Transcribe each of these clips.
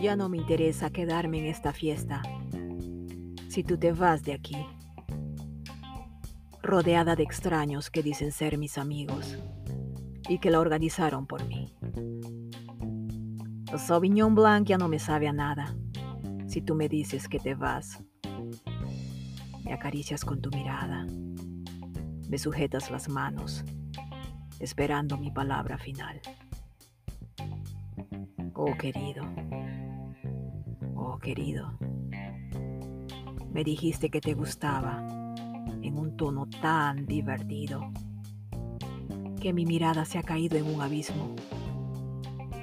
Ya no me interesa quedarme en esta fiesta si tú te vas de aquí, rodeada de extraños que dicen ser mis amigos y que la organizaron por mí. El Sauvignon Blanc ya no me sabe a nada si tú me dices que te vas. Me acaricias con tu mirada, me sujetas las manos, esperando mi palabra final. Oh querido, oh querido, me dijiste que te gustaba en un tono tan divertido que mi mirada se ha caído en un abismo.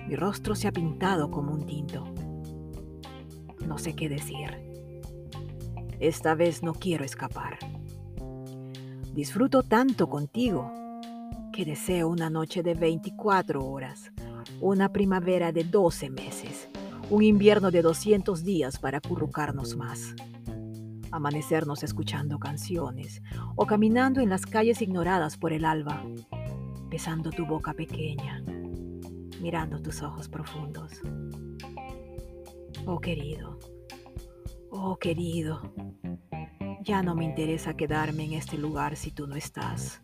Mi rostro se ha pintado como un tinto. No sé qué decir. Esta vez no quiero escapar. Disfruto tanto contigo que deseo una noche de 24 horas, una primavera de 12 meses, un invierno de 200 días para acurrucarnos más, amanecernos escuchando canciones o caminando en las calles ignoradas por el alba, besando tu boca pequeña, mirando tus ojos profundos. Oh querido, oh querido, ya no me interesa quedarme en este lugar si tú no estás.